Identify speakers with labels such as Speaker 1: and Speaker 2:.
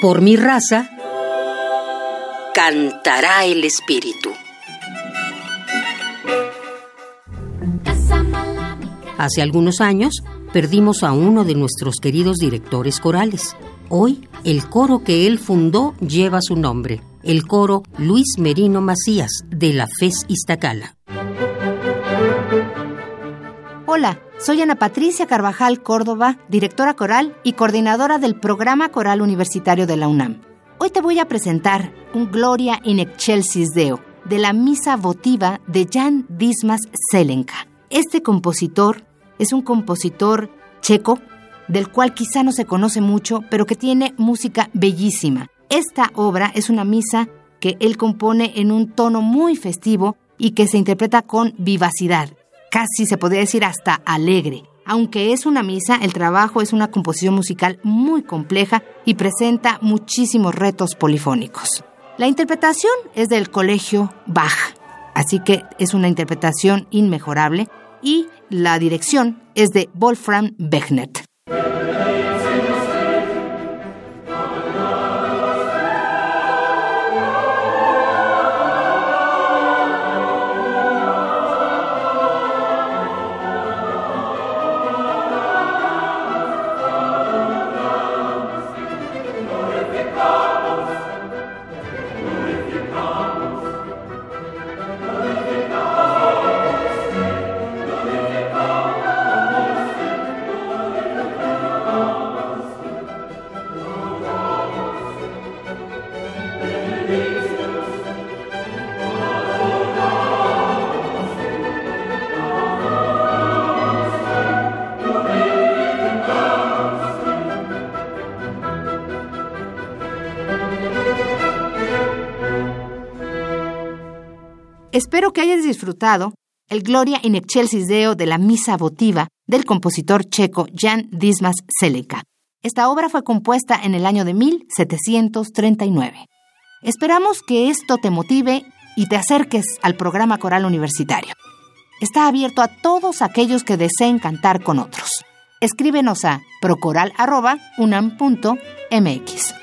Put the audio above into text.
Speaker 1: Por mi raza, cantará el espíritu. Hace algunos años perdimos a uno de nuestros queridos directores corales. Hoy, el coro que él fundó lleva su nombre, el coro Luis Merino Macías de la FES Iztacala.
Speaker 2: Hola, soy Ana Patricia Carvajal Córdoba, directora coral y coordinadora del programa coral universitario de la UNAM. Hoy te voy a presentar un Gloria in excelsis Deo de la misa votiva de Jan Dismas Selenka. Este compositor es un compositor checo del cual quizá no se conoce mucho, pero que tiene música bellísima. Esta obra es una misa que él compone en un tono muy festivo y que se interpreta con vivacidad, casi se podría decir hasta alegre. Aunque es una misa, el trabajo es una composición musical muy compleja y presenta muchísimos retos polifónicos. La interpretación es del colegio Bach, así que es una interpretación inmejorable y la dirección es de Wolfram Bechnet. Espero que hayas disfrutado el Gloria in excelsis Deo de la misa votiva del compositor checo Jan Dismas Seleka. Esta obra fue compuesta en el año de 1739. Esperamos que esto te motive y te acerques al programa coral universitario. Está abierto a todos aquellos que deseen cantar con otros. Escríbenos a procoral.unam.mx.